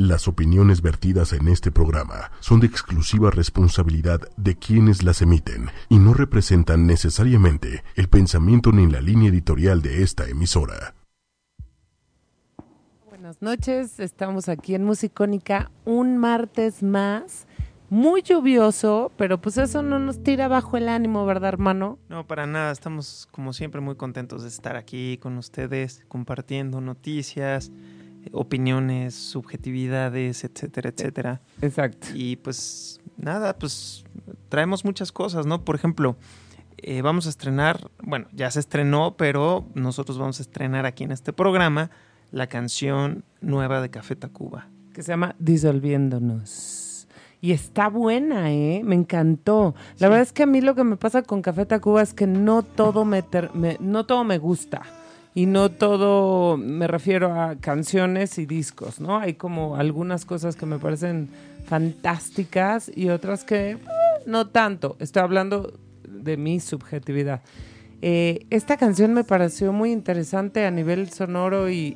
Las opiniones vertidas en este programa son de exclusiva responsabilidad de quienes las emiten y no representan necesariamente el pensamiento ni la línea editorial de esta emisora. Buenas noches, estamos aquí en Musicónica un martes más. Muy lluvioso, pero pues eso no nos tira bajo el ánimo, ¿verdad, hermano? No, para nada. Estamos, como siempre, muy contentos de estar aquí con ustedes, compartiendo noticias, opiniones, subjetividades, etcétera, etcétera. Exacto. Y pues nada, pues traemos muchas cosas, ¿no? Por ejemplo, eh, vamos a estrenar, bueno, ya se estrenó, pero nosotros vamos a estrenar aquí en este programa la canción nueva de Café Tacuba. Que se llama Disolviéndonos. Y está buena, ¿eh? Me encantó. La verdad es que a mí lo que me pasa con Café Tacuba es que no todo me, me no todo me gusta y no todo me refiero a canciones y discos, ¿no? Hay como algunas cosas que me parecen fantásticas y otras que eh, no tanto. Estoy hablando de mi subjetividad. Eh, esta canción me pareció muy interesante a nivel sonoro y,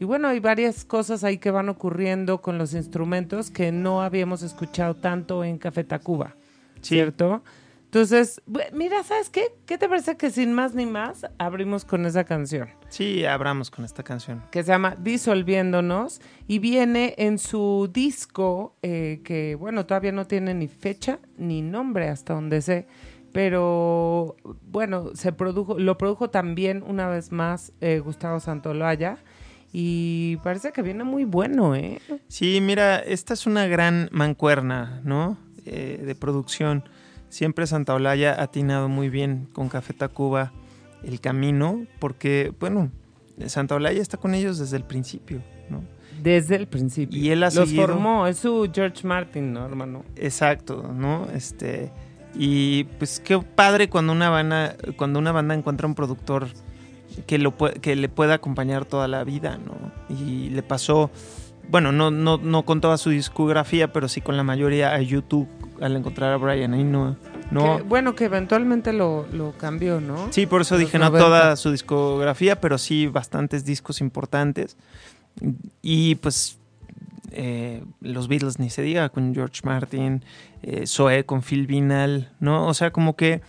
y, bueno, hay varias cosas ahí que van ocurriendo con los instrumentos que no habíamos escuchado tanto en Café Tacuba, ¿cierto? Entonces, mira, ¿sabes qué? ¿Qué te parece que sin más ni más abrimos con esa canción? Sí, abramos con esta canción. Que se llama Disolviéndonos y viene en su disco eh, que, bueno, todavía no tiene ni fecha ni nombre hasta donde sé, pero bueno, se produjo, lo produjo también una vez más eh, Gustavo Santolaya y parece que viene muy bueno, ¿eh? Sí, mira, esta es una gran mancuerna, ¿no? Eh, de producción Siempre Santa Olaya ha atinado muy bien con Café Tacuba el camino, porque, bueno, Santa Olaya está con ellos desde el principio, ¿no? Desde el principio. Y él ha Los formó, es su George Martin, ¿no, hermano? Exacto, ¿no? Este... Y pues qué padre cuando una banda, cuando una banda encuentra un productor que, lo, que le pueda acompañar toda la vida, ¿no? Y le pasó, bueno, no, no, no con toda su discografía, pero sí con la mayoría a YouTube al encontrar a Brian ahí no... no... bueno, que eventualmente lo, lo, cambió, ¿no? Sí, por eso dije no toda su discografía, pero sí bastantes discos importantes. Y pues eh, los Beatles ni se diga con George Martin, eh, Zoe con Phil Vinal, ¿no? O sea, como que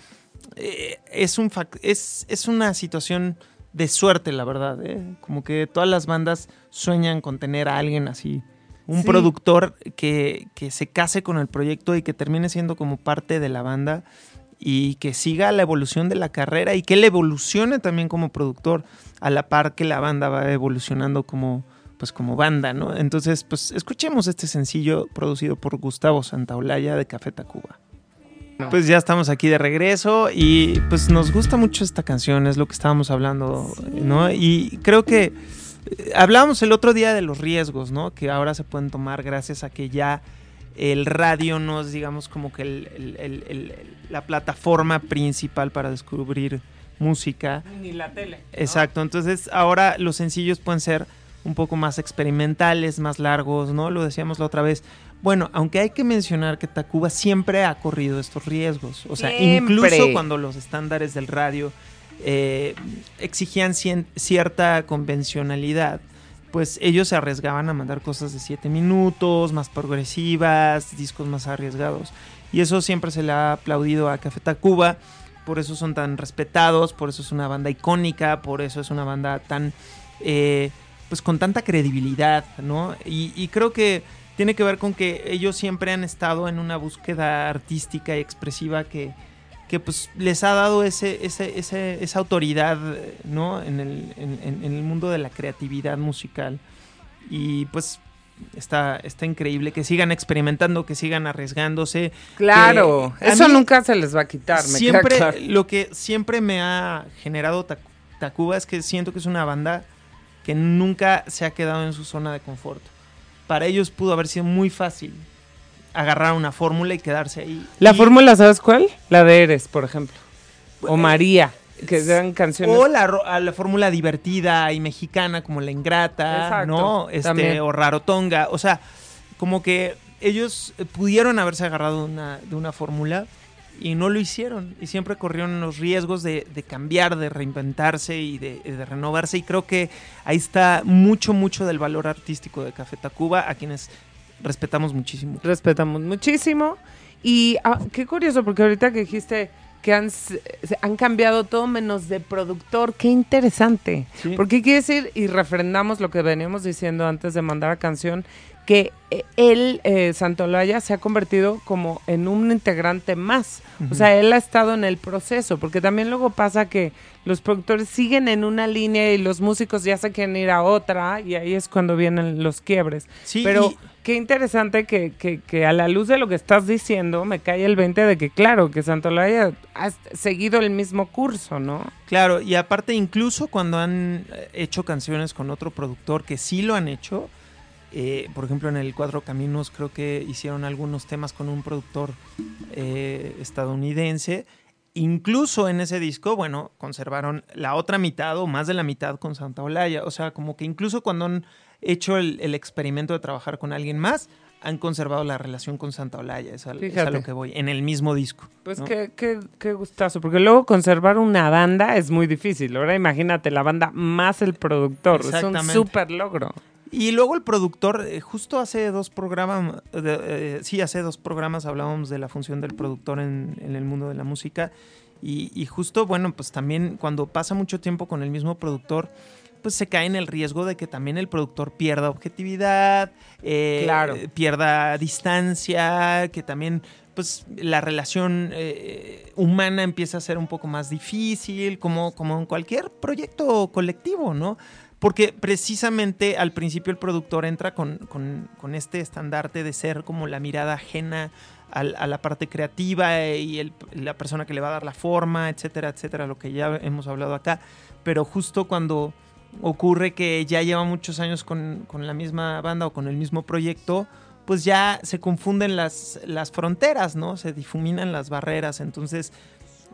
eh, es, un es, es una situación de suerte, la verdad. ¿eh? Como que todas las bandas sueñan con tener a alguien así un productor que, se case con el proyecto y que termine siendo como parte de la banda y que siga la evolución de la carrera y que él evolucione también como productor a la par que la banda va evolucionando como pues como banda, ¿no? Entonces, pues escuchemos este sencillo producido por Gustavo Santaolalla de Café Tacuba. Pues ya estamos aquí de regreso y pues nos gusta mucho esta canción, es lo que estábamos hablando, ¿no? Y creo que hablábamos el otro día de los riesgos, ¿no? Que ahora se pueden tomar gracias a que ya el radio no es, digamos, como que la plataforma principal para descubrir música. Ni la tele. Exacto, entonces ahora los sencillos pueden ser un poco más experimentales, más largos, ¿no? Lo decíamos la otra vez. Bueno, aunque hay que mencionar que Tacuba siempre ha corrido estos riesgos. O sea, incluso cuando los estándares del radio eh, exigían cierta convencionalidad, pues ellos se arriesgaban a mandar cosas de 7 minutos, más progresivas, discos más arriesgados. Y eso siempre se le ha aplaudido a Café Tacuba, por eso son tan respetados, por eso es una banda icónica, por eso es una banda tan, eh, pues con tanta credibilidad, ¿no? y creo que tiene que ver con que ellos siempre han estado en una búsqueda artística y expresiva que, que pues les ha dado ese, esa autoridad ¿no? En el, en, el, mundo de la creatividad musical. Y pues está, está increíble que sigan experimentando, que sigan arriesgándose. Claro, eso nunca se les va a quitar. Me siempre, Lo que siempre me ha generado Tacuba es que siento que es una banda que nunca se ha quedado en su zona de confort. Para ellos pudo haber sido muy fácil agarrar una fórmula y quedarse ahí. ¿La fórmula sabes cuál? La de Eres, por ejemplo. O eh, María, que eran canciones. O la, la fórmula divertida y mexicana, como La Ingrata, ¿no? Este, o Rarotonga. O sea, como que ellos pudieron haberse agarrado una, de una fórmula y no lo hicieron y siempre corrieron los riesgos de, de cambiar, de reinventarse y de, de, renovarse y creo que ahí está mucho, mucho del valor artístico de Café Tacuba a quienes respetamos muchísimo. Respetamos muchísimo y ah, qué curioso porque ahorita que dijiste que han, han cambiado todo menos de productor. Qué interesante. Porque quiere decir, y refrendamos lo que veníamos diciendo antes de mandar a canción, que eh, él, eh, Santolaya, se ha convertido como en un integrante más. O sea, él ha estado en el proceso, porque también luego pasa que los productores siguen en una línea y los músicos ya se quieren ir a otra, y ahí es cuando vienen los quiebres. Sí, Pero qué interesante que, que, que, a la luz de lo que estás diciendo me cae el 20 de que, claro, que Santolaya ha seguido el mismo curso, ¿no? Claro, y aparte, incluso cuando han eh, hecho canciones con otro productor que sí lo han hecho eh, por ejemplo, en el Cuatro Caminos creo que hicieron algunos temas con un productor eh, estadounidense. Incluso en ese disco, bueno, conservaron la otra mitad o más de la mitad con Santa Olaya. O sea, como que incluso cuando han hecho el, experimento de trabajar con alguien más, han conservado la relación con Santa Olaya. Es a, lo que voy, en el mismo disco. Pues qué, qué, qué, gustazo, porque luego conservar una banda es muy difícil. Ahora imagínate la banda más el productor. Es un súper logro. Y luego el productor, eh, justo hace dos programas, eh, sí, hace dos programas hablábamos de la función del productor en, el mundo de la música. Y, justo, bueno, pues también cuando pasa mucho tiempo con el mismo productor, pues se cae en el riesgo de que también el productor pierda objetividad, eh, pierda distancia, que también pues la relación humana empieza a ser un poco más difícil, como, como en cualquier proyecto colectivo, ¿no? Porque precisamente al principio el productor entra con, este estandarte de ser como la mirada ajena a, la parte creativa y la persona que le va a dar la forma, etcétera, etcétera, lo que ya hemos hablado acá. Pero justo cuando ocurre que ya lleva muchos años con, la misma banda o con el mismo proyecto, pues ya se confunden las, las fronteras, ¿no? Se difuminan las barreras. Entonces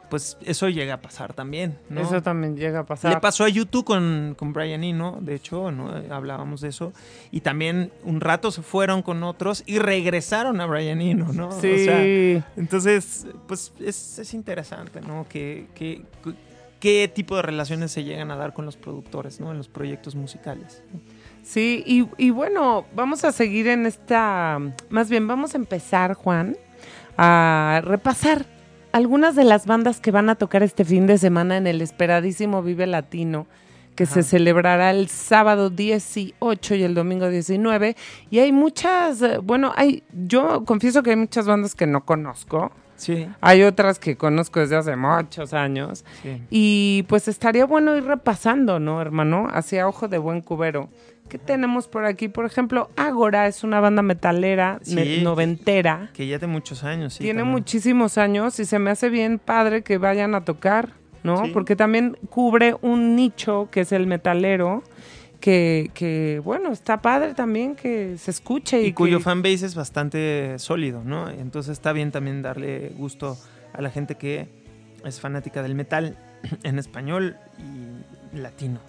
pues eso llega a pasar también, ¿no? Eso también llega a pasar. Le pasó a YouTube con, con Brian Eno, de hecho, ¿no? Hablábamos de eso. Y también un rato se fueron con otros y regresaron a Brian Eno, ¿no? Sí. entonces, pues es, interesante, ¿no? Que, qué tipo de relaciones se llegan a dar con los productores, ¿no? En los proyectos musicales. Sí, y, y bueno, vamos a seguir en esta, más bien vamos a empezar, Juan, a repasar algunas de las bandas que van a tocar este fin de semana en el esperadísimo Vive Latino, que se celebrará el sábado 18 y el domingo 19. Y hay muchas, eh, bueno, hay, yo confieso que hay muchas bandas que no conozco. Sí. Hay otras que conozco desde hace muchos años. Y pues estaría bueno ir repasando, ¿no, hermano? Hacia ojo de buen cubero. ¿Qué tenemos por aquí? Por ejemplo, Ágora es una banda metalera noventera. Que ya tiene muchos años, sí. Tiene muchísimos años y se me hace bien padre que vayan a tocar, ¿no? Porque también cubre un nicho que es el metalero. Que, que, bueno, está padre también que se escuche. Y, y cuyo fanbase es bastante sólido, ¿no? Entonces está bien también darle gusto a la gente que es fanática del metal en español y latino.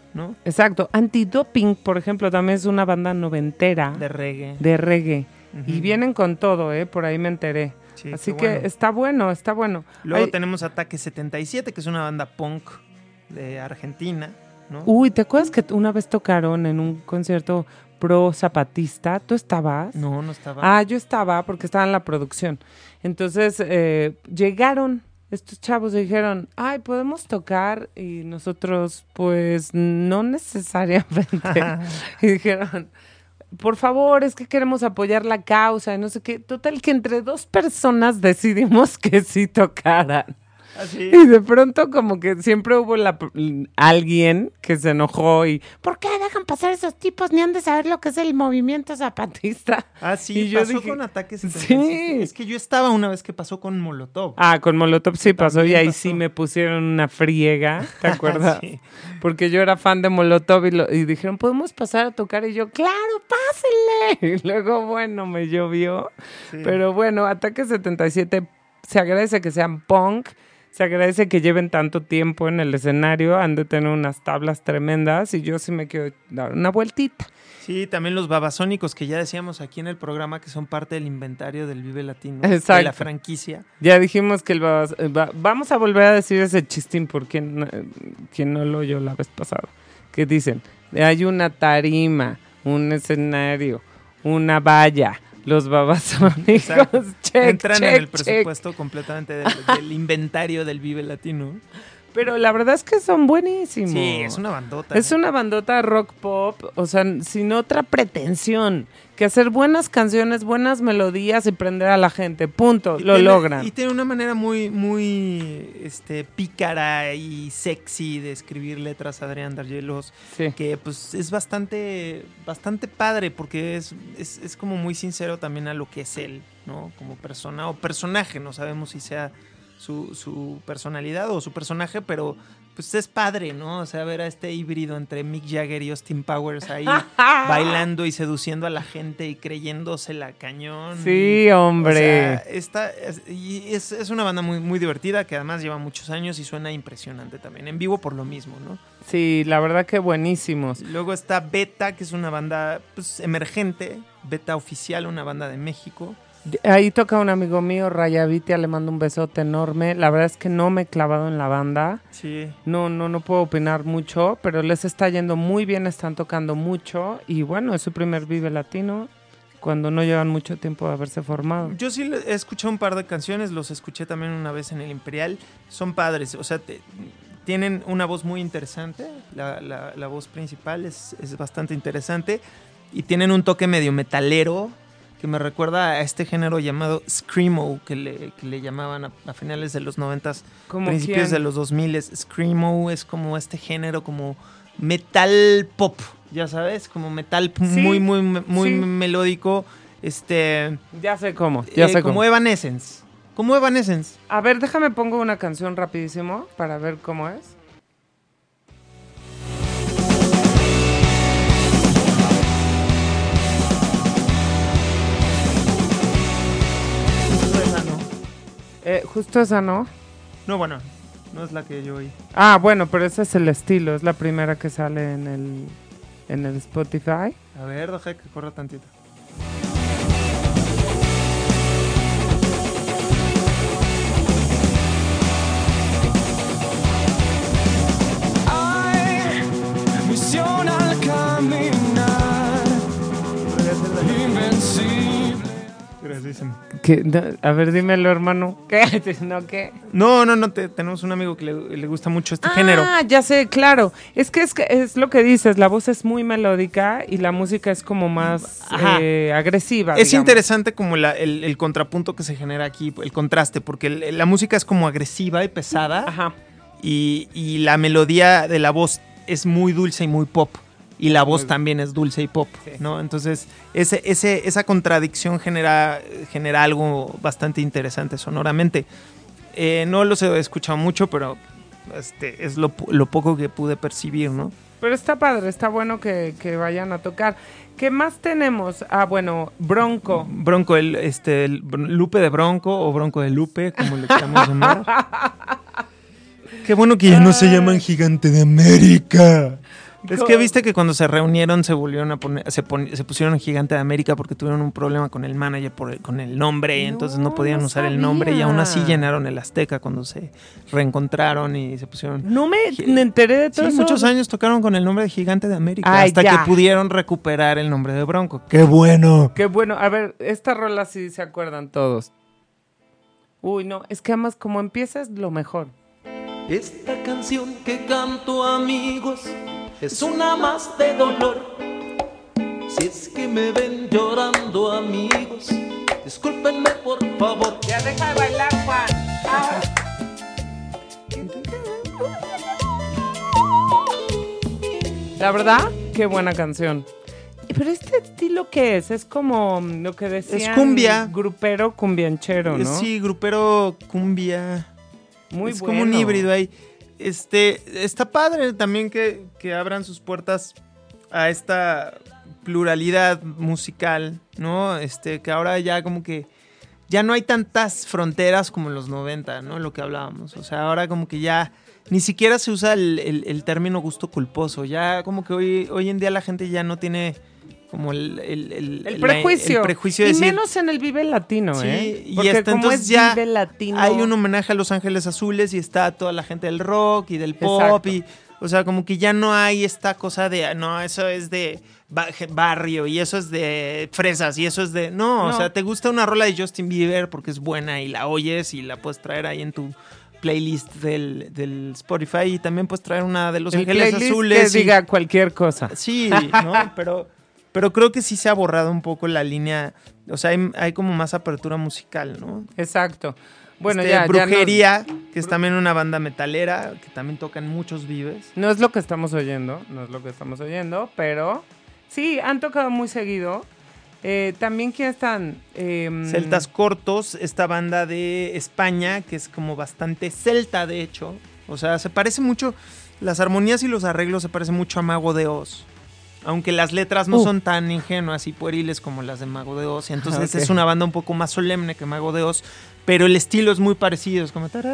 Exacto. Antidoping, por ejemplo, también es una banda noventera. De reggae. De reggae. Y vienen con todo, ¿eh? Por ahí me enteré. Así que está bueno, está bueno. Luego tenemos Ataque 77, que es una banda punk de Argentina, ¿no? Uy, ¿te acuerdas que una vez tocaron en un concierto pro zapatista? ¿Tú estabas? No, no estaba. Ah, yo estaba porque estaba en la producción. Entonces, eh, llegaron estos chavos dijeron, ay, podemos tocar y nosotros, pues, no necesariamente. y dijeron, por favor, es que queremos apoyar la causa y no sé qué. Total que entre dos personas decidimos que sí tocaran. Y de pronto como que siempre hubo la, alguien que se enojó y ¿por qué dejan pasar esos tipos? Ni han de saber lo que es el movimiento zapatista. Ah, sí, y pasó con ataques. Sí. Es que yo estaba una vez que pasó con Molotov. Ah, con Molotov sí pasó y ahí sí me pusieron una friega, ¿te acuerdas? sí. Porque yo era fan de Molotov y, y, dijeron, ¿podemos pasar a tocar? Y yo, claro, pásenle. Y luego, bueno, me llovió. Pero bueno, Ataque 77 se agradece que sean punk Se agradece que lleven tanto tiempo en el escenario, han de tener unas tablas tremendas y yo sí me quiero dar una vueltita. Sí, también los babasónicos que ya decíamos aquí en el programa que son parte del inventario del Vive Latino, Exacto. de la franquicia. Ya dijimos que el babas- eh, va- vamos a volver a decir ese chistín por quien, eh, quien no lo oyó la vez pasada. Que dicen, hay una tarima, un escenario, una valla, los babasónicos, Exacto. check, Entran en el check. presupuesto completamente del, del inventario del Vive Latino. Pero la verdad es que son buenísimos. Sí, es una bandota. Es una bandota rock pop, o sea, sin otra pretensión que hacer buenas canciones, buenas melodías y prender a la gente. Punto. Y Lo tiene- logran. Y tiene una manera muy, muy este, pícara y sexy de escribir letras Adrián Dargelos, Sí. que pues es bastante, bastante padre porque es, es, es como muy sincero también a lo que es él, ¿no? Como persona o personaje, no sabemos si sea su, su personalidad o su personaje, pero pues es padre, ¿no? O sea, ver a este híbrido entre Mick Jagger y Austin Powers ahí bailando y seduciendo a la gente y creyéndosela cañón. Sí, O hombre. sea, esta es, y es, es una banda muy, muy divertida que además lleva muchos años y suena impresionante también. En vivo por lo mismo, ¿no? sí, la verdad que buenísimos. Luego está Beta, que es una banda pues, emergente. Beta Oficial, una banda de México. Ahí toca un amigo mío, Rayavitia, le mando un besote enorme. La verdad es que no me he clavado en la banda. Sí. No, no, no puedo opinar mucho, pero les está yendo muy bien, están tocando mucho. Y bueno, es su primer Vive Latino, cuando no llevan mucho tiempo de haberse formado. Yo sí he escuchado un par de canciones, los escuché también una vez en el Imperial. Son padres, o sea, te- tienen una voz muy interesante. La, la- la voz principal es, es bastante interesante. Y tienen un toque medio metalero que me recuerda a este género llamado Screamo, que le, que le llamaban a, a finales de los 90, ¿Cómo principios quién? de los 2000. Screamo es como este género como metal pop, ya sabes, como metal Sí, muy, muy, muy sí. melódico. Este. Ya sé cómo, ya Eh, sé como cómo. Evanescence. Como Evanescence. A ver, déjame pongo una canción rapidísimo para ver cómo es. Eh, justo esa, ¿no? No, bueno, no es la que yo oí. Ah, bueno, pero ese es el estilo, es la primera que sale en el, en el Spotify. A ver, deja que corra tantito. Gracias. Que- no, a ver, dímelo, hermano. ¿Qué? ¿No qué? No, no, no, te- tenemos un amigo que le, le gusta mucho este género. Ah, ya sé, claro. Es que es, que es lo que dices, la voz es muy melódica y la música es como más eh, agresiva. Es digamos. interesante como la- el, el contrapunto que se genera aquí, el contraste, porque el- la música es como agresiva y pesada Ajá. y, y la melodía de la voz es muy dulce y muy pop. Y la voz también es dulce y pop, Sí. ¿no? Entonces, ese, ese, esa contradicción genera, genera algo bastante interesante sonoramente. Eh, no los he escuchado mucho, pero este, es lo, lo poco que pude percibir, ¿no? Pero está padre, está bueno que, que vayan a tocar. ¿Qué más tenemos? Ah, bueno, Bronco. Bronco, el, este, el Lupe de Bronco o Bronco de Lupe, como le queramos llamar. Qué bueno que ya no se llaman Gigante de América. Es que viste que cuando se reunieron se volvieron a poner, se, pon- se pusieron Gigante de América porque tuvieron un problema con el manager por el- con el nombre, y No, entonces no podían no usar el nombre y aún así llenaron el Azteca cuando se reencontraron y se pusieron. No me, me enteré de Sí, todo eso. muchos años tocaron con el nombre de Gigante de América Ay, hasta ya. que pudieron recuperar el nombre de Bronco. ¡Qué bueno! Qué bueno. A ver, esta rola sí se acuerdan todos. Uy, no, es que además como empieza es lo mejor. Esta canción que canto amigos es una más de dolor. Si es que me ven llorando amigos, discúlpenme por favor. Ya deja de bailar, Juan. La verdad, qué buena canción. Pero este estilo qué es? Es como lo que decían. cumbia. Grupero cumbianchero, ¿no? Sí, grupero cumbia. Muy es bueno. como un híbrido ahí. Este, está padre también que, que abran sus puertas a esta pluralidad musical, ¿no? Este, que ahora ya como que ya no hay tantas fronteras como en los 90, ¿no? Lo que hablábamos. O sea, ahora como que ya ni siquiera se usa el, el- término gusto culposo. Ya como que hoy, hoy en día la gente ya no tiene como el, el, el- El la- prejuicio. de y decir, menos en el Vive Latino, Sí, ¿eh? y Porque hasta como entonces es ya Vive Latino... hay un homenaje a Los Ángeles Azules y está toda la gente del rock y del pop Exacto. y o sea, como que ya no hay esta cosa de no, eso es de ba- barrio y eso es de fresas y eso es de no, o sea, te gusta una rola de Justin Bieber porque es buena y la oyes y la puedes traer ahí en tu playlist del, del Spotify y también puedes traer una de Los el Ángeles Azules que y- diga cualquier cosa. Sí, ¿no? Pero, pero creo que sí se ha borrado un poco la línea. O sea, hay, hay como más apertura musical, ¿no? Exacto. Bueno, Este, ya, Brujería, que es también una banda metalera, que también tocan muchos vives. No es lo que estamos oyendo, no es lo que estamos oyendo, pero sí, han tocado muy seguido. Eh, también, ¿quién están? Em, Celtas Cortos, esta banda de España, que es como bastante celta, de hecho. O sea, se parece mucho. Las armonías y los arreglos se parecen mucho a Mago de Oz. Aunque las letras no Uh. son tan ingenuas y pueriles como las de Mago de Oz. y Entonces Ok. es una banda un poco más solemne que Mago de Oz. Pero el estilo es muy parecido. Es como. ver,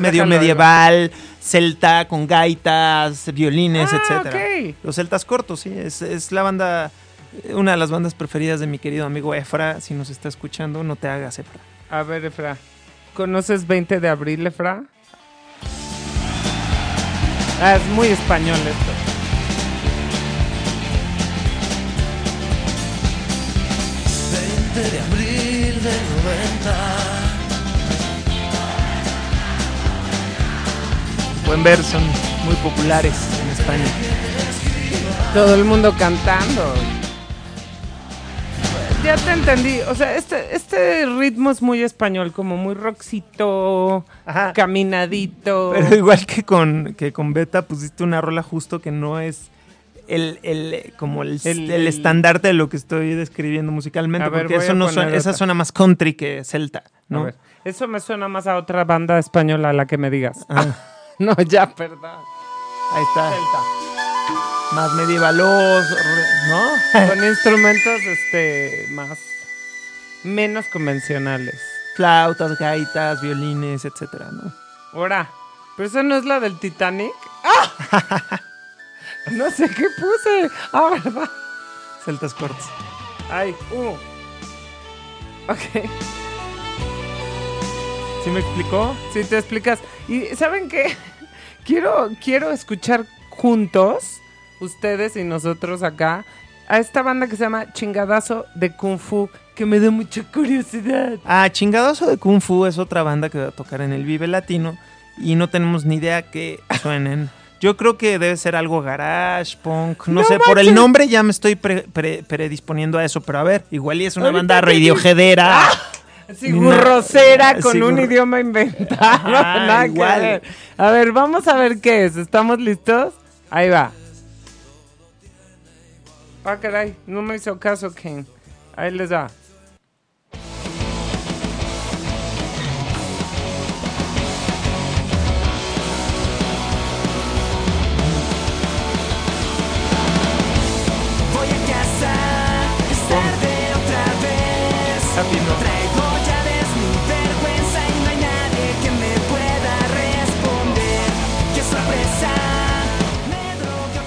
medio déjalo, medieval, celta, con gaitas, violines, Ah, etcétera. Los celtas cortos, sí. Es, es la banda. Una de las bandas preferidas de mi querido amigo Efra. Si nos está escuchando, no te hagas Efra. A ver, Efra. ¿Conoces 20 de abril, Efra? Ah, es muy español esto. De abril del 90. Buen ver, son muy populares en España. Todo el mundo cantando. Ya te entendí. O sea, este, este ritmo es muy español, como muy Ajá. caminadito. Pero igual que con, que con Beta pusiste una rola justo que no es el, el como el, El- el estandarte de lo que estoy describiendo musicalmente. A ver, porque eso a no suena, esa suena más country que celta, A ¿no? ver, eso me suena más a otra banda española a la que me digas. Ah, No, ya, perdón. ahí está. Celta. Más medievaloso, ¿no? Con instrumentos este más menos convencionales. Flautas, gaitas, violines, etcétera, ¿no? Ahora, pero eso no es la del Titanic. ¡Ah! No sé qué puse. Ah, ¿verdad? Celtas cortos. Ay, uh. Ok. ¿Sí me explicó? Si te explicas. Y ¿saben qué? Quiero, quiero escuchar juntos, ustedes y nosotros acá, a esta banda que se llama Chingadazo de Kung Fu, que me da mucha curiosidad. Ah, Chingadazo de Kung Fu es otra banda que va a tocar en el Vive Latino y no tenemos ni idea que suenen. Yo creo que debe ser algo garage, punk, no, ¡No sé, por el nombre ya me estoy pre- pre- predisponiendo a eso, pero a ver, igual y es una Ahorita banda radiojedera. Así Ni gurrosera na- con sí, un idioma inventado. Nada que igual. ver. A ver, vamos a ver qué es. ¿Estamos listos? Ahí va. Ah, caray, no me hizo caso, King. Ahí les va.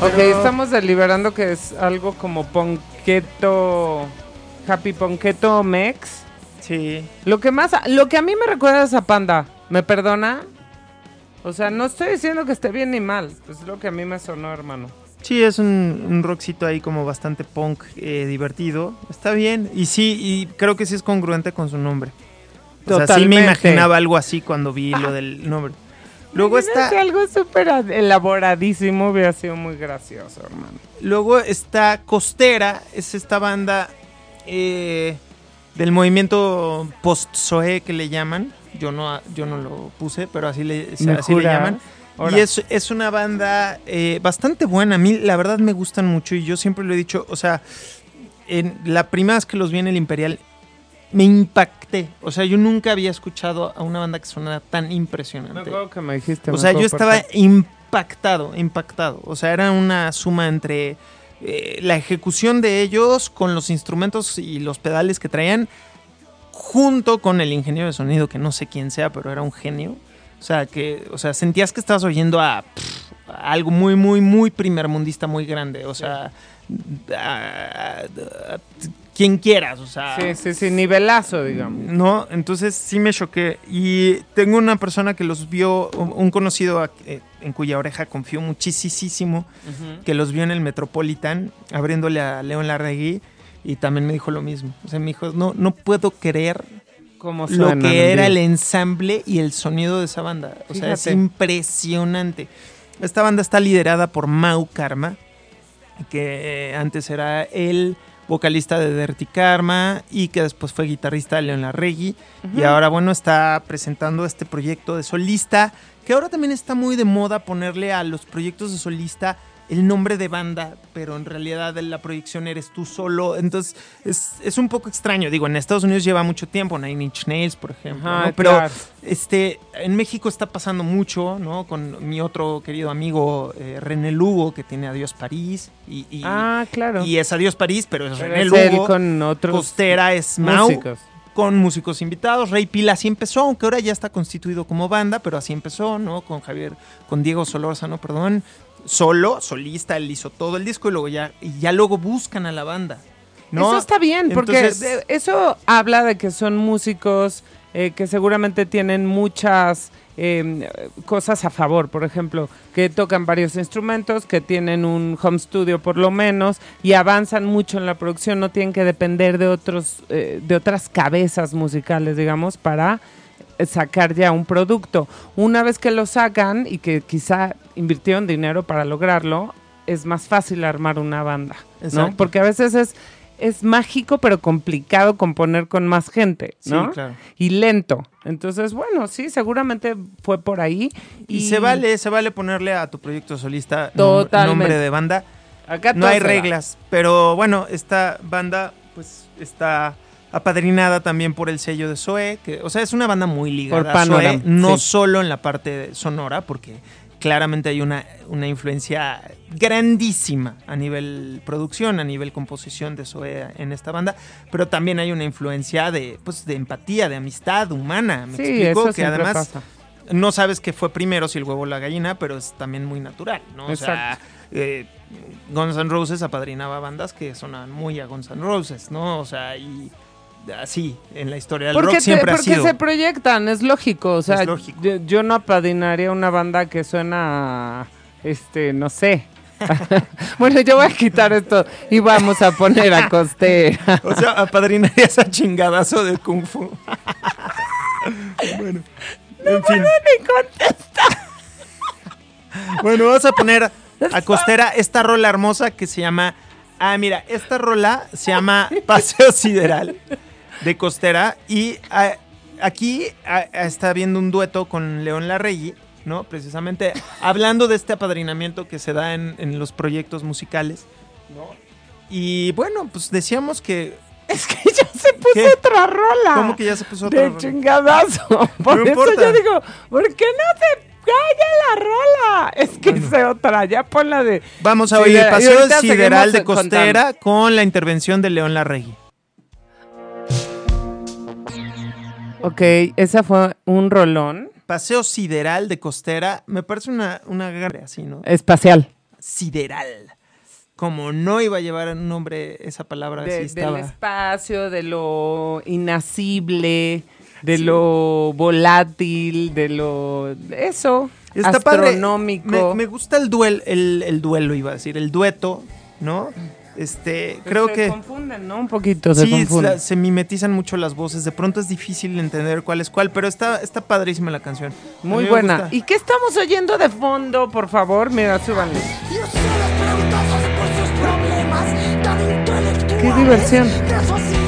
Ok, Pero- estamos deliberando que es algo como ponqueto. Happy Ponqueto Mex. Sí. Lo que más. Lo que a mí me recuerda es a Panda. ¿Me perdona? O sea, no estoy diciendo que esté bien ni mal. Es lo que a mí me sonó, hermano. Sí, es un, un rockcito ahí como bastante punk eh, divertido. Está bien. Y sí, y creo que sí es congruente con su nombre. O sea, sí Totalmente. me imaginaba algo así cuando vi lo del nombre. Luego está, algo súper ad- elaboradísimo. Hubiera sido muy gracioso, hermano. luego está Costera, es esta banda eh, del movimiento post-Zoe que le llaman. Yo no, yo no lo puse, pero así le, ¿Me así le llaman. Ahora. Y es, es una banda eh, bastante buena. A mí, la verdad, me gustan mucho y yo siempre lo he dicho. O sea, en la primera vez que los vi en el Imperial, me impacté. O sea, yo nunca había escuchado a una banda que sonara tan Me impresionante. acuerdo que me dijiste. O sea, yo estaba impactado, impactado. O sea, era una suma entre eh, la ejecución de ellos con los instrumentos y los pedales que traían junto con el ingeniero de sonido, que no sé quién sea, pero era un genio. O sea, que, o sea, sentías que estabas oyendo a, pff, a algo muy, muy, muy primermundista, muy grande. O sea, a- a- a- quien quieras, o sea. Sí, sí, sí, nivelazo, digamos. No, entonces sí me choqué. Y tengo una persona que los vio, un conocido eh, en cuya oreja confío muchísimo, que los vio en el Metropolitan abriéndole a León Larregui y también me dijo lo mismo. O sea, me dijo, no, no puedo creer Como lo que era el ensamble y el sonido de esa banda. O sea, es impresionante. Esta banda está liderada por Mau Karma, que antes era el vocalista de Dirty Karma y que después fue guitarrista de Leon Larregui. Y ahora, bueno, está presentando este proyecto de solista, que ahora también está muy de moda ponerle a los proyectos de solista el nombre de banda, pero en realidad la proyección eres tú solo. Entonces es, es un poco extraño. Digo, en Estados Unidos lleva mucho tiempo, Nine Inch Nails, por ejemplo. Ajá, ¿no? Pero claro. este, en México está pasando mucho, ¿no? Con mi otro querido amigo eh, René Lugo, que tiene Adiós París. Y, y- Ah, claro. y es Adiós París, pero es René Lugo. con otros Costera es Mau músicos. con músicos invitados. Rey Pila así empezó, aunque ahora ya está constituido como banda, pero así empezó, ¿no? Con Javier, con Diego Solórzano, perdón. Solo, solista, él hizo todo el disco y luego ya, y ya luego buscan a la banda. ¿no? Eso está bien, porque Entonces- eso habla de que son músicos eh, que seguramente tienen muchas eh, cosas a favor. Por ejemplo, que tocan varios instrumentos, que tienen un home studio por lo menos y avanzan mucho en la producción. No tienen que depender de otros, eh, de otras cabezas musicales, digamos, para sacar ya un producto. Una vez que lo sacan y que quizá invirtieron dinero para lograrlo, es más fácil armar una banda, ¿no? Porque a veces es es mágico pero complicado componer con más gente, Sí, ¿no? claro. Y lento. Entonces, bueno, sí, seguramente fue por ahí. Y, se vale, se vale ponerle a tu proyecto solista Totalmente. nombre de banda. Acá No hay reglas, pero bueno, esta banda pues está apadrinada también por el sello de Zoe, que o sea, es una banda muy ligada Por a Zoe, no sí. solo en la parte sonora, porque claramente hay una, una influencia grandísima a nivel producción, a nivel composición de Zoe en esta banda, pero también hay una influencia de pues de empatía, de amistad humana, me Sí, explico, eso que además pasa. no sabes qué fue primero, si el huevo o la gallina, pero es también muy natural, ¿no? O sea, Exacto. eh, Guns N' Roses apadrinaba bandas que sonaban muy a Guns N' Roses, ¿no? O sea, y así, en la historia del Porque, rock te- siempre ha porque sido. se proyectan, es lógico. O sea, lógico. Yo, yo no apadrinaría una banda que suena, a, este, no sé. bueno, yo voy a quitar esto y vamos a poner a Costera. O sea, apadrinaría esa chingadazo de Kung Fu. bueno, en fin. Bueno, vamos a poner a Costera esta rola hermosa que se llama. Ah, mira, esta rola se llama Paseo Sideral de Costera. Y ah, aquí ah, está viendo un dueto con León Larregui, ¿no? Precisamente hablando de este apadrinamiento que se da en, en los proyectos musicales, ¿no? Y bueno, pues decíamos que. Es que ya se puso ¿Qué? otra rola. ¿Cómo que ya se puso otra De rola? chingadazo. Por No eso importa. yo digo, ¿por qué no se calla la rola? Es que es otra, ya ponla de. Vamos a oír de- y Paseo Sideral de Costera con la intervención de León Larregui. Ok, esa fue un rolón Paseo Sideral de Costera, me parece una, una garra así, ¿no? espacial. Sideral. Como no iba a llevar un nombre esa palabra, De- así del estaba. espacio, de lo inacible, de lo volátil, de lo. Eso. Está padre. astronómico. Me, me gusta el duelo, el, el duelo iba a decir, el dueto, ¿no? Este, creo se que confunden, ¿no? Un poquito se sí, confunden. la- se mimetizan mucho las voces. De pronto es difícil entender cuál es cuál, pero está, está padrísima la canción. Muy buena. gusta. ¿Y qué estamos oyendo de fondo, por favor? Mira, súbanle. Y ustedes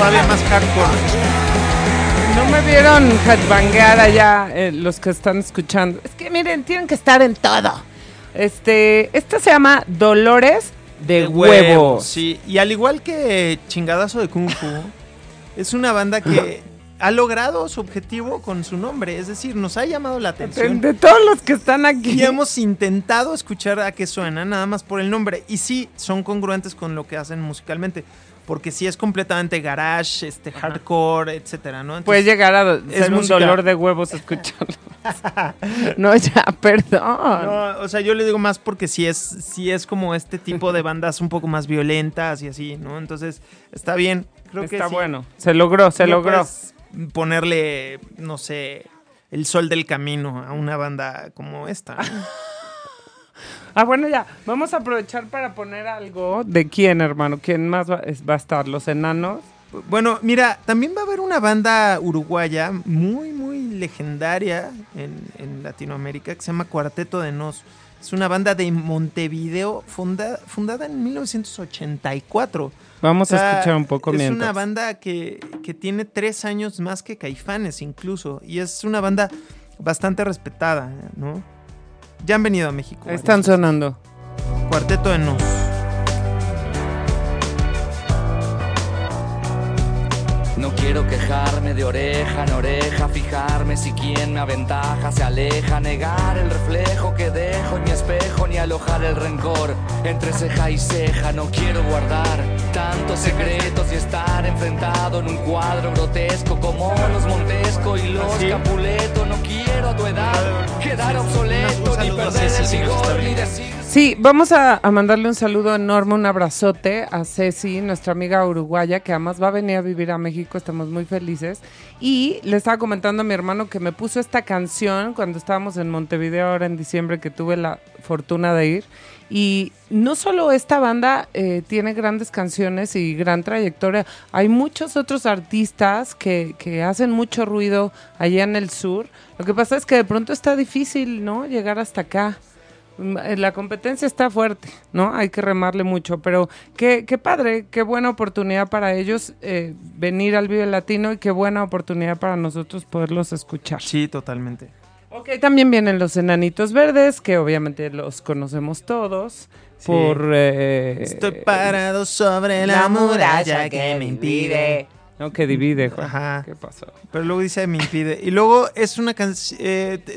todavía más hardcore. No me vieron headbanguear allá eh, los que están escuchando. Es que miren, tienen que estar en todo. Este, esta se llama Dolores de, huevos. Sí, y al igual que Chingadazo de Kung Fu, es una banda que ha logrado su objetivo con su nombre, es decir, nos ha llamado la De, atención. de todos los que están aquí. Y hemos intentado escuchar a qué suena, nada más por el nombre. Y sí, son congruentes con lo que hacen musicalmente. Porque sí es completamente garage, este, hardcore, etcétera, ¿no? Puede Entonces, llegar a es ser un música. dolor de huevos escucharlo. no, ya, perdón. no, o sea, yo le digo más porque sí es, sí es como este tipo de bandas un poco más violentas y así, ¿no? Entonces, está bien. Creo que Está sí. bueno. Se logró, se No logró. puedes ponerle, no sé, el sol del camino a una banda como esta. ¿no? Ah, bueno, ya. Vamos a aprovechar para poner algo. ¿De quién, hermano? ¿Quién más va, a estar? ¿Los enanos? Bueno, mira, también va a haber una banda uruguaya muy, muy legendaria en, en Latinoamérica que se llama Cuarteto de Nos. Es una banda de Montevideo funda- fundada en 1984. Vamos O sea, a escuchar un poco Es mientras. una banda que, que tiene tres años más que Caifanes incluso. Y es una banda bastante respetada, ¿no? Ya han venido a México. Están sonando. Cuarteto de Nos. No quiero quejarme de oreja en oreja, fijarme si quien me aventaja se aleja, negar el reflejo que dejo en mi espejo, ni alojar el rencor entre ceja y ceja. No quiero guardar tantos secretos y estar enfrentado en un cuadro grotesco como los Montesco y los ¿Sí? Capuleto. No quiero a tu edad quedar obsoleto, ni perder el vigor, ni decir. Sí, vamos a, mandarle un saludo enorme, un abrazote a Ceci, nuestra amiga uruguaya, que además va a venir a vivir a México, estamos muy felices. Y le estaba comentando a mi hermano que me puso esta canción cuando estábamos en Montevideo ahora en diciembre, que tuve la fortuna de ir. Y no solo esta banda eh, tiene grandes canciones y gran trayectoria, hay muchos otros artistas que, que hacen mucho ruido allá en el sur. Lo que pasa es que de pronto está difícil, ¿no? Llegar hasta acá. Eh, La competencia está fuerte, ¿no? Hay que remarle mucho, pero qué, qué padre, qué buena oportunidad para ellos eh, venir al Vive Latino y qué buena oportunidad para nosotros poderlos escuchar. Sí, totalmente. Ok, también vienen los Enanitos Verdes, que obviamente los conocemos todos Sí. por... eh, Estoy parado sobre la muralla que me impide. No, que divide, Juan. Ajá. ¿Qué pasó? Pero luego dice me impide. Y luego es una canción.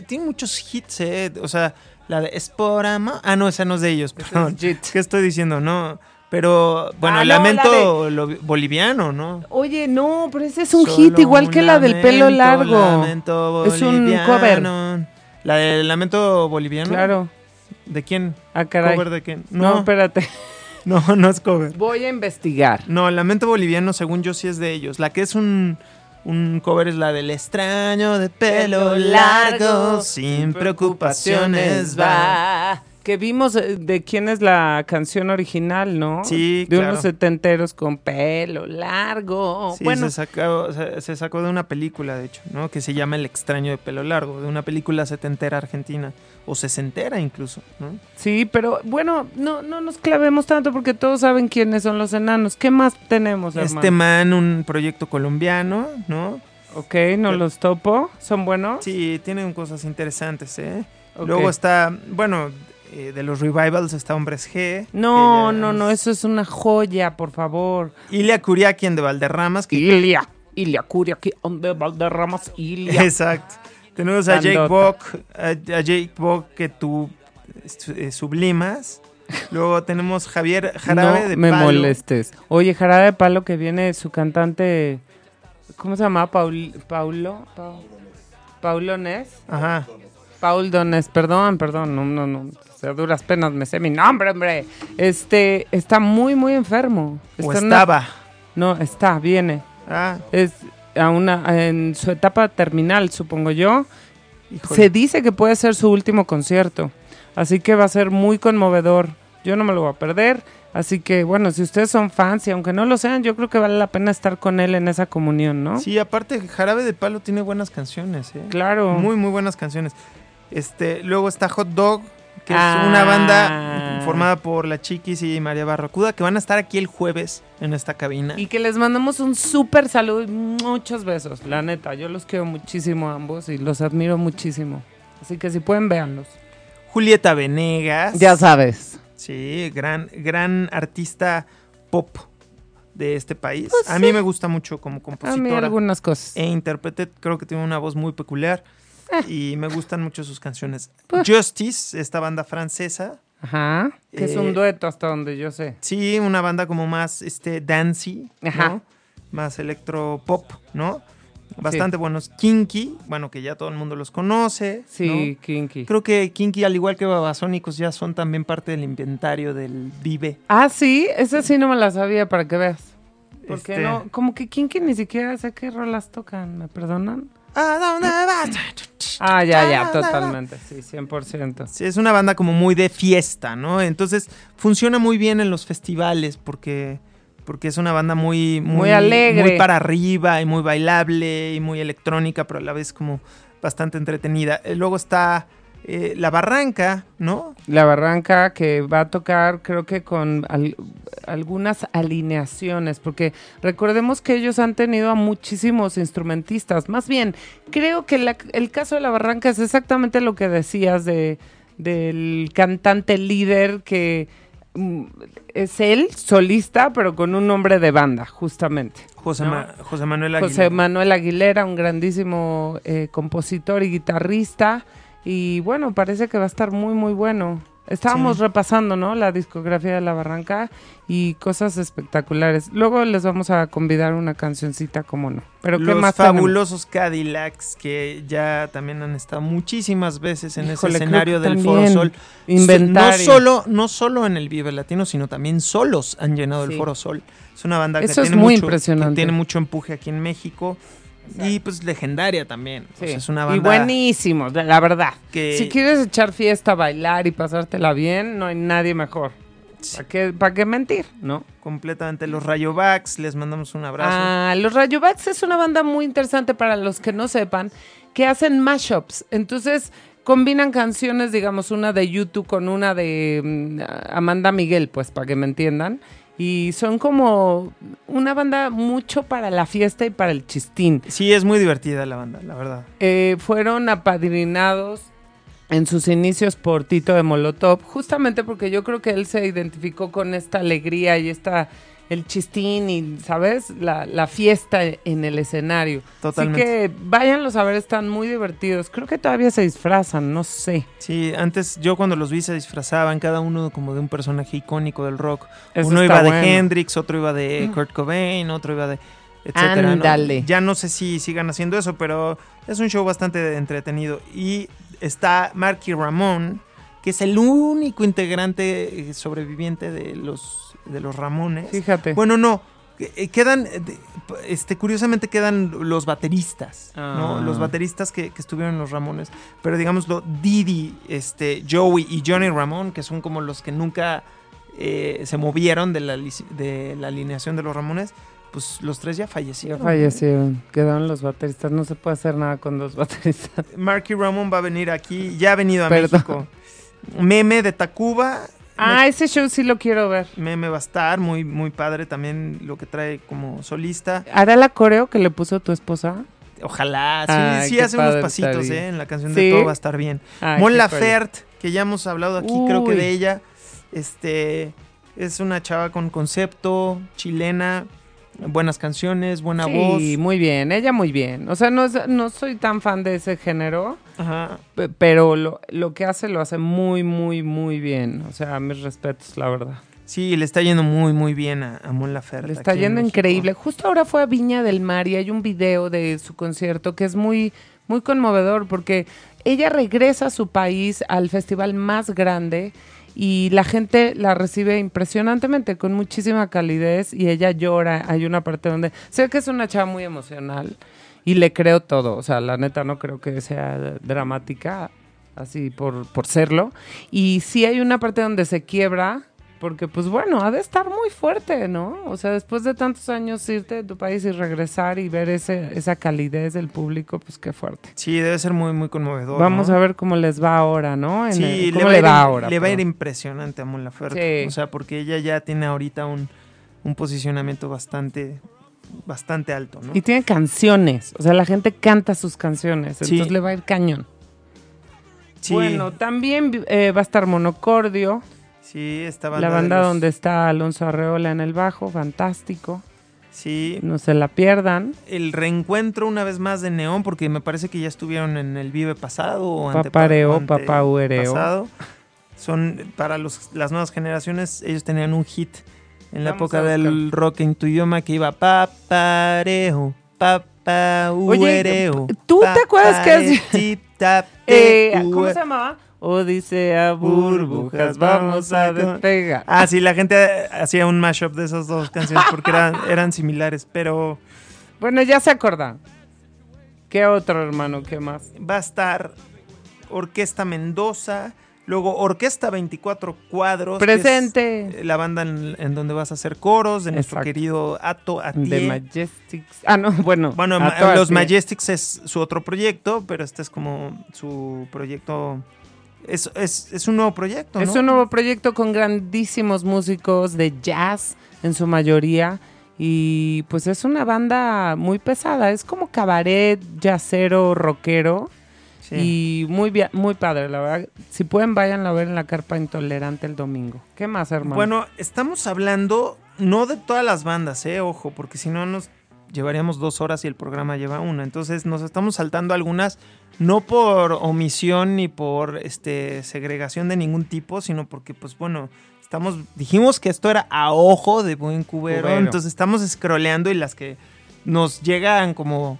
tiene muchos hits, ¿eh? O sea, la de Es por amor. Ah, no, esa no es de ellos, perdón. ¿Qué estoy diciendo? No. Pero, bueno, Ah, el no, la lamento lo- boliviano, ¿no? Oye, no, pero ese es un Solo hit igual un que la del pelo largo. lamento Es un boliviano. La del lamento boliviano. Claro. ¿De quién? Ah, caray. ¿Cover de quién? No, No, espérate. no, no es cover. Voy a investigar. No, el lamento boliviano, según yo, sí es de ellos. La que es un, un cover es la del extraño de pelo largo, sin preocupaciones va. Que vimos eh, de quién es la canción original, ¿no? Sí, De claro. unos setenteros con pelo largo. Sí, bueno, se, sacó, se, se sacó de una película, de hecho, ¿no? Que se llama El extraño de pelo largo, de una película setentera argentina, o sesentera incluso, ¿no? sí, pero bueno, no, no nos clavemos tanto porque todos saben quiénes son los enanos. ¿Qué más tenemos, hermano? Este man, un proyecto colombiano, ¿no? Ok, no los topo. ¿Son buenos? Sí, tienen cosas interesantes, ¿eh? Luego está, bueno, eh, de los revivals está Hombres G. No, no, no, es- eso es una joya, por favor. Ilia Curiaquien de Valderramas, que Ilia, Ilia Curia, aquí donde Valderramas, Ilia. Exacto. Tenemos a Jake. Bock, a, a Jake Bock que tú eh, sublimas. Luego tenemos Javier Jarabe no de me Palo. molestes. Oye, Jarabe de Palo que viene su cantante, ¿cómo se llama? Paul, Paulo, Pau- Paulo Nes. Ajá. Paul Donés, perdón, perdón, no, no, no, a duras penas me sé mi nombre, hombre. Este, está muy, muy enfermo. O una- estaba. no, está, viene. Ah, Es a una, en su etapa terminal, supongo yo. híjole. Se dice que puede ser su último concierto, así que va a ser muy conmovedor. Yo no me lo voy a perder, así que bueno, si ustedes son fans y aunque no lo sean, yo creo que vale la pena estar con él en esa comunión, ¿no? Sí, aparte Jarabe de Palo tiene buenas canciones, ¿eh? Claro. Muy, muy buenas canciones. Este, luego está Hot Dog, que Ah. es una banda formada por La Chiquis y María Barracuda, que van a estar aquí el jueves en esta cabina. Y que les mandamos un súper saludo y muchos besos, la neta. Yo los quiero muchísimo a ambos y los admiro muchísimo. Así que si pueden, véanlos. Julieta Venegas. Ya sabes. Sí, gran, gran artista pop de este país. Pues a mí sí. me gusta mucho como A mí compositora algunas cosas. e intérprete. Creo que tiene una voz muy peculiar y me gustan mucho sus canciones. Eh. Justice, esta banda francesa. Ajá. Que es Eh, un dueto hasta donde yo sé. Sí, una banda como más este, dancey, Ajá. ¿no? Más electropop, ¿no? Bastante buenos. Kinky, bueno, que ya todo el mundo los conoce. Sí, ¿no? kinky. Creo que Kinky, al igual que Babasónicos, ya son también parte del inventario del Vive. Ah, sí, esa sí no me la sabía para que veas. Porque Este- no, como que Kinky ni siquiera sé qué rolas tocan, ¿me perdonan? ¿A dónde vas? Ah, ya, ya, totalmente, sí, 100%. Sí, es una banda como muy de fiesta, ¿no? Entonces funciona muy bien en los festivales porque, porque es una banda muy, Muy alegre. Muy para arriba y muy bailable y muy electrónica, pero a la vez como bastante entretenida. Eh, Luego está eh, La Barranca, ¿no? La Barranca que va a tocar creo que con al- algunas alineaciones, porque recordemos que ellos han tenido a muchísimos instrumentistas. Más bien, creo que la- el caso de La Barranca es exactamente lo que decías de, del cantante líder que mm, es él, solista, pero con un nombre de banda, justamente. José, No. Ma- José Manuel Aguilar. José Manuel Aguilera, un grandísimo eh, compositor y guitarrista. Y bueno, parece que va a estar muy, muy bueno. Estábamos Sí. repasando, ¿no? La discografía de La Barranca y cosas espectaculares. Luego les vamos a convidar una cancioncita, como no. Pero ¿qué Los más tenemos? fabulosos Cadillacs que ya también han estado muchísimas veces en Híjole, ese escenario del Foro Sol. Inventario. No solo, no solo en el Vive Latino, sino también solos han llenado Sí. el Foro Sol. Es una banda que es tiene, muy mucho, impresionante. que tiene mucho empuje aquí en México. Y pues legendaria también. O Sí. sea, es una y banda buenísimo, de- la verdad. que Si quieres echar fiesta, bailar y pasártela bien, no hay nadie mejor. ¿Para qué, ¿Para qué mentir, no? completamente los Rayobacks, les mandamos un abrazo. Ah, los Rayobacks es una banda muy interesante para los que no sepan, que hacen mashups. Entonces combinan canciones, digamos, una de YouTube con una de mm, Amanda Miguel, pues para que me entiendan. Y son como una banda mucho para la fiesta y para el chistín. Sí, es muy divertida la banda, la verdad. Eh, fueron apadrinados en sus inicios por Tito de Molotov, justamente porque yo creo que él se identificó con esta alegría y esta el chistín y, ¿sabes? La, la fiesta en el escenario. Totalmente. Así que váyanlos a ver, están muy divertidos. Creo que todavía se disfrazan, no sé. Sí, antes yo cuando los vi se disfrazaban cada uno como de un personaje icónico del rock. Eso Uno iba de. Hendrix, otro iba de Kurt Cobain, otro iba de etcétera. ¿no? Ya no sé si sigan haciendo eso, pero es un show bastante entretenido. Y está Marky Ramón, que es el único integrante eh, sobreviviente de los de los Ramones. Fíjate. Bueno, no. eh, Quedan, eh, este, curiosamente quedan los bateristas, ¿no? Ah. Los bateristas que, que estuvieron en los Ramones. Pero digámoslo, Didi, este, Joey y Johnny Ramón, que son como los que nunca eh, se movieron de la, de la alineación de los Ramones, pues los tres ya ya fallecieron. fallecieron, quedaron los bateristas. No se puede hacer nada con dos bateristas. Marky Ramón va a venir aquí, ya ha venido a Perdón. México. Meme de Tacuba. Ah, ese show sí lo quiero ver. Meme va a estar, muy, muy padre también lo que trae como solista. ¿Hará la coreo que le puso tu esposa? Ojalá, sí, Ay, sí hace unos pasitos. ¿eh? En la canción ¿Sí? de todo va a estar bien. Ay, Mon qué Laferte, que ya hemos hablado aquí, creo que de ella. Este es una chava con concepto, chilena, buenas canciones, buena Sí, muy bien, ella muy bien. O sea, no, es- no soy tan fan de ese género, voz. Ajá. pe- pero lo, lo que hace lo hace muy, muy, muy bien. O sea, mis respetos, la verdad. Sí, le está yendo muy, muy bien a, a Mon Laferte. Le está yendo increíble. Justo ahora fue a Viña del Mar y hay un video de su concierto que es muy, muy conmovedor porque ella regresa a su país al festival más grande y la gente la recibe impresionantemente, con muchísima calidez y ella llora. Hay una parte donde sé que es una chava muy emocional y le creo todo. O sea, la neta no creo que sea dramática así por, por serlo. Y sí hay una parte donde se quiebra porque pues bueno, ha de estar muy fuerte, ¿no? O sea, después de tantos años irte de tu país y regresar y ver ese, esa calidez del público, pues qué fuerte. Sí, debe ser muy, muy conmovedor. Vamos ¿no? a ver cómo les va ahora, ¿no? En Sí, el- le ¿Cómo va, le a ir, va ahora? le va a ir impresionante a Mon Laferte. Sí. O sea, porque ella ya tiene ahorita un, un posicionamiento bastante, bastante alto, ¿no? Y tiene canciones, o sea, la gente canta sus canciones, Sí. entonces le va a ir cañón. Sí, Bueno, también eh, va a estar Monocordio, sí, esta la banda. de banda los- donde está Alonso Arreola en el bajo, fantástico. Sí, No se la pierdan. el reencuentro una vez más de Neón, porque me parece que ya estuvieron en el Vive pasado o Papareo, o ante- papauereo. pasado. Son para los, las nuevas generaciones, ellos tenían un hit en la Vamos época del rock en tu idioma que iba papareo, papauereo. ¿tú te acuerdas que así- Eh, ¿Cómo se llamaba? Odisea, burbujas, vamos a despegar. Ah, sí, la gente hacía un mashup de esas dos canciones porque eran, eran similares, pero Bueno, ya se acordan. ¿Qué otro, hermano? ¿Qué más? va a estar Orquesta Mendoza, luego Orquesta 24 Cuadros. Presente. la banda en, en donde vas a hacer coros de nuestro Exacto. querido Ato De Atié. Majestics. Ah, no, bueno. Bueno, los. Majestics es su otro proyecto, pero este es como su proyecto. Es, es, es un nuevo proyecto, ¿no? Es un nuevo proyecto con grandísimos músicos de jazz en su mayoría. Y pues es una banda muy pesada. Es como cabaret, jazzero, rockero. Sí. Y muy, muy padre, la verdad. Si pueden, vayan a ver en la carpa intolerante el domingo. ¿Qué más, hermano? Bueno, estamos hablando no de todas las bandas, eh, ojo, porque si no nos llevaríamos dos horas y el programa lleva una. Entonces nos estamos saltando algunas, no por omisión ni por este segregación de ningún tipo, sino porque, pues bueno, estamos, dijimos que esto era a ojo de buen cubero, Cubero. entonces estamos scrolleando y las que nos llegan como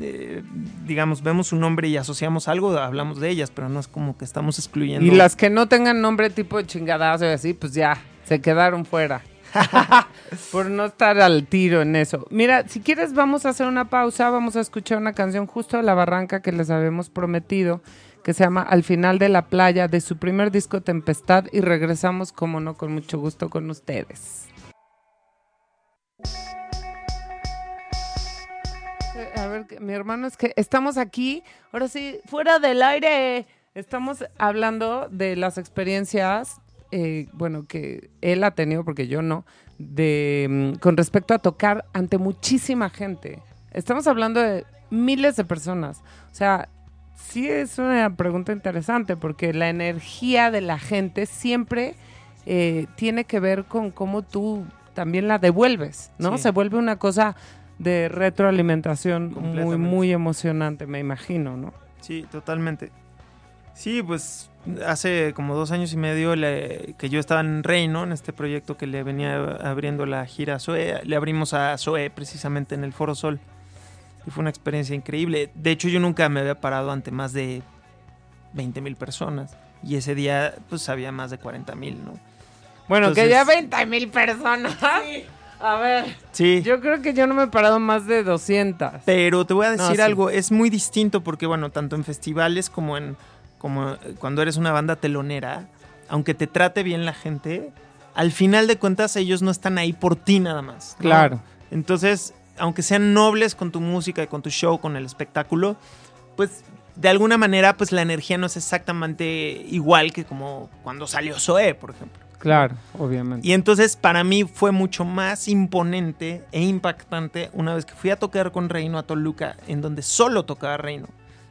eh, digamos, vemos un nombre y asociamos algo, hablamos de ellas, pero no es como que estamos excluyendo. Y las que no tengan nombre tipo de chingadazo y así, pues ya, se quedaron fuera. Por no estar al tiro en eso. Mira, si quieres vamos a hacer una pausa, vamos a escuchar una canción justo de La Barranca que les habíamos prometido, que se llama Al final de la playa, de su primer disco Tempestad, y regresamos, como no, con mucho gusto con ustedes. Eh, A ver, mi hermano, es que estamos aquí, ahora sí, fuera del aire. Estamos hablando de las experiencias, eh, bueno, que él ha tenido, porque yo no, de, mm, con respecto a tocar ante muchísima gente. Estamos hablando de miles de personas. O sea, sí es una pregunta interesante, porque la energía de la gente siempre eh, tiene que ver con cómo tú también la devuelves, ¿no? Sí. Se vuelve una cosa de retroalimentación muy, muy emocionante, me imagino, ¿no? Sí, totalmente. Sí, pues hace como dos años y medio le- que yo estaba en Reino, en este proyecto que le venía abriendo la gira a Zoe, le abrimos a Zoe precisamente en el Foro Sol. Y fue una experiencia increíble. De hecho, yo nunca me había parado ante más de 20 mil personas. Y ese día, pues había más de 40 mil, ¿no? Bueno, que ya 20 mil personas. A ver, Sí. yo creo que yo no me he parado más de 200. Pero te voy a No, decir sí. algo, es muy distinto porque, bueno, tanto en festivales como en como eh, cuando eres una banda telonera, aunque te trate bien la gente, al final de cuentas ellos no están ahí por ti nada más. ¿no? Claro. Entonces, aunque sean nobles con tu música y con tu show, con el espectáculo, pues de alguna manera, pues la energía no es exactamente igual que como cuando salió Zoé, por ejemplo. Claro, obviamente. Y entonces para mí fue mucho más imponente e impactante una vez que fui a tocar con Reino a Toluca, en donde solo tocaba Reino.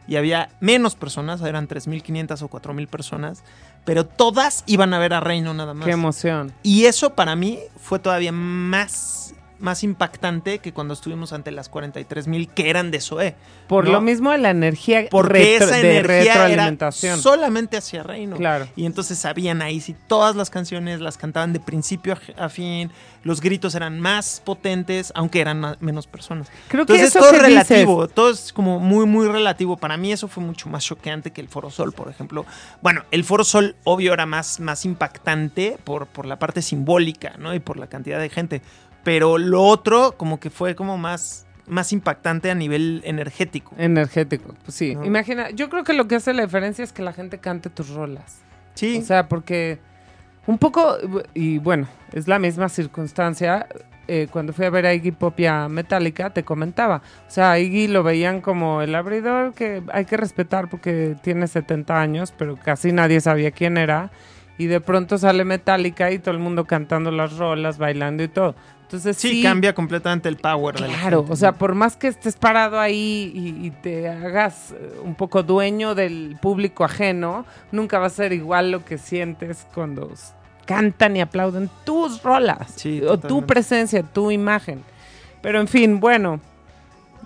Y había menos personas, eran 3.500 o 4.000 personas, pero todas iban a ver a Reino nada más. Qué emoción. Y eso para mí fue todavía más, más impactante que cuando estuvimos ante las 43.000 que eran de Zoé. Por ¿no? lo mismo de la energía Porque retro- esa de energía era solamente hacia Reino. Claro. Y entonces sabían ahí si todas las canciones las cantaban de principio a, fin, los gritos eran más potentes, aunque eran menos personas. Creo que eso todo es relativo, dices- todo es como muy, muy relativo. Para mí eso fue mucho más choqueante que el Foro Sol, por ejemplo. Bueno, el Foro Sol obvio era más, más impactante por, por la parte simbólica, ¿no? Y por la cantidad de gente. Pero lo otro como que fue como más, más impactante a nivel energético. Energético, pues sí. No. Imagina, yo creo que lo que hace la diferencia es que la gente cante tus rolas. Sí. O sea, porque un poco, y bueno, es la misma circunstancia. eh, cuando fui a ver a Iggy Pop y a Metallica, te comentaba. O sea, a Iggy lo veían como el abridor que hay que respetar porque tiene 70 años, pero casi nadie sabía quién era. Y de pronto sale Metallica y todo el mundo cantando las rolas, bailando y todo. Entonces Sí, sí, cambia completamente el power Claro, o sea, por más que estés parado ahí y, y te hagas eh, un poco dueño del público ajeno, nunca va a ser igual lo que sientes cuando cantan y aplauden tus rolas Sí, o tu presencia, tu imagen. Pero en fin, bueno.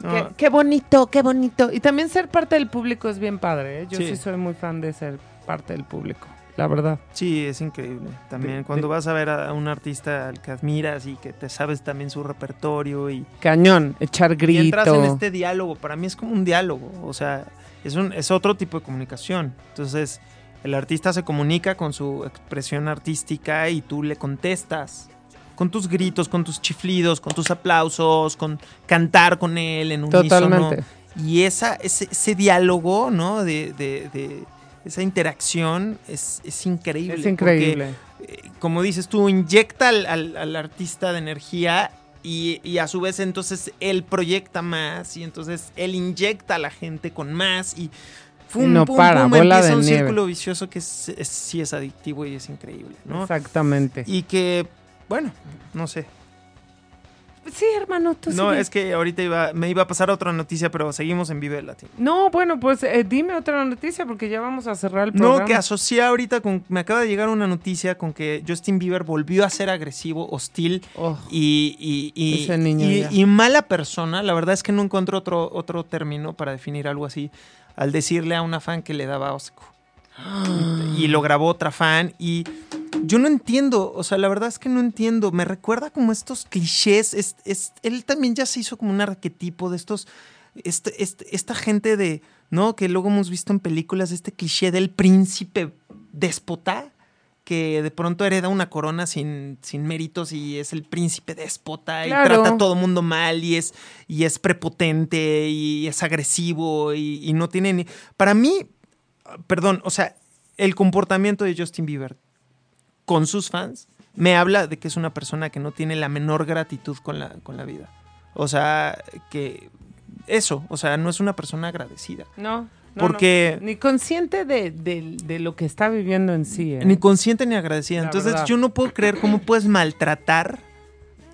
No, Qué, qué bonito, qué bonito. Y también ser parte del público es bien padre. ¿eh? Yo sí. Sí. soy muy fan de ser parte del público, la verdad. Sí, es increíble. También De- cuando de- vas a ver a un artista al que admiras y que te sabes también su repertorio y, Cañón, echar y grito. entras en este diálogo. Para mí es como un diálogo. O sea, es, un, es otro tipo de comunicación. Entonces, el artista se comunica con su expresión artística y tú le contestas. Con tus gritos, con tus chiflidos, con tus aplausos, con cantar con él en un Totalmente. Y esa, ese, ese diálogo, ¿no? De, de- de esa interacción es, es increíble. Es porque, increíble. eh, como dices tú, inyecta al, al- al artista de energía y, y a su vez entonces él proyecta más y entonces él inyecta a la gente con más y Y no para, bola empieza de un nieve. círculo vicioso que es- es- sí es adictivo y es increíble, ¿no? Exactamente. Y que, bueno, no sé. Sí, hermano, tú No, sigue. es que ahorita iba, me iba a pasar otra noticia, pero seguimos en Vive Latino. No, bueno, pues eh, dime otra noticia porque ya vamos a cerrar el programa. No, que asocié ahorita con. Me acaba de llegar una noticia con que Justin Bieber volvió a ser agresivo, hostil Oh, y, y, y- Ese niño y- ya. y mala persona. La verdad es que no encuentro otro, otro término para definir algo así. Al decirle a una fan que le daba asco. Y lo grabó otra fan. Y yo no entiendo. O sea, la verdad es que no entiendo. Me recuerda como estos clichés. Es, es- él también ya se hizo como un arquetipo de estos. Este, este- esta gente de. ¿No? Que luego hemos visto en películas. Este cliché del príncipe déspota que de pronto hereda una corona sin, sin méritos y es el príncipe déspota y trata a todo mundo mal y es, y es prepotente y es agresivo y, y no tiene ni... Para mí, perdón, o sea, el comportamiento de Justin Bieber con sus fans me habla de que es una persona que no tiene la menor gratitud con la, con la vida. O sea, que eso, o sea, no es una persona agradecida. no, no, Porque- no. Ni consciente de, de- de lo que está viviendo en sí. ¿eh? Ni consciente ni agradecida. La Entonces verdad. yo no puedo creer cómo puedes maltratar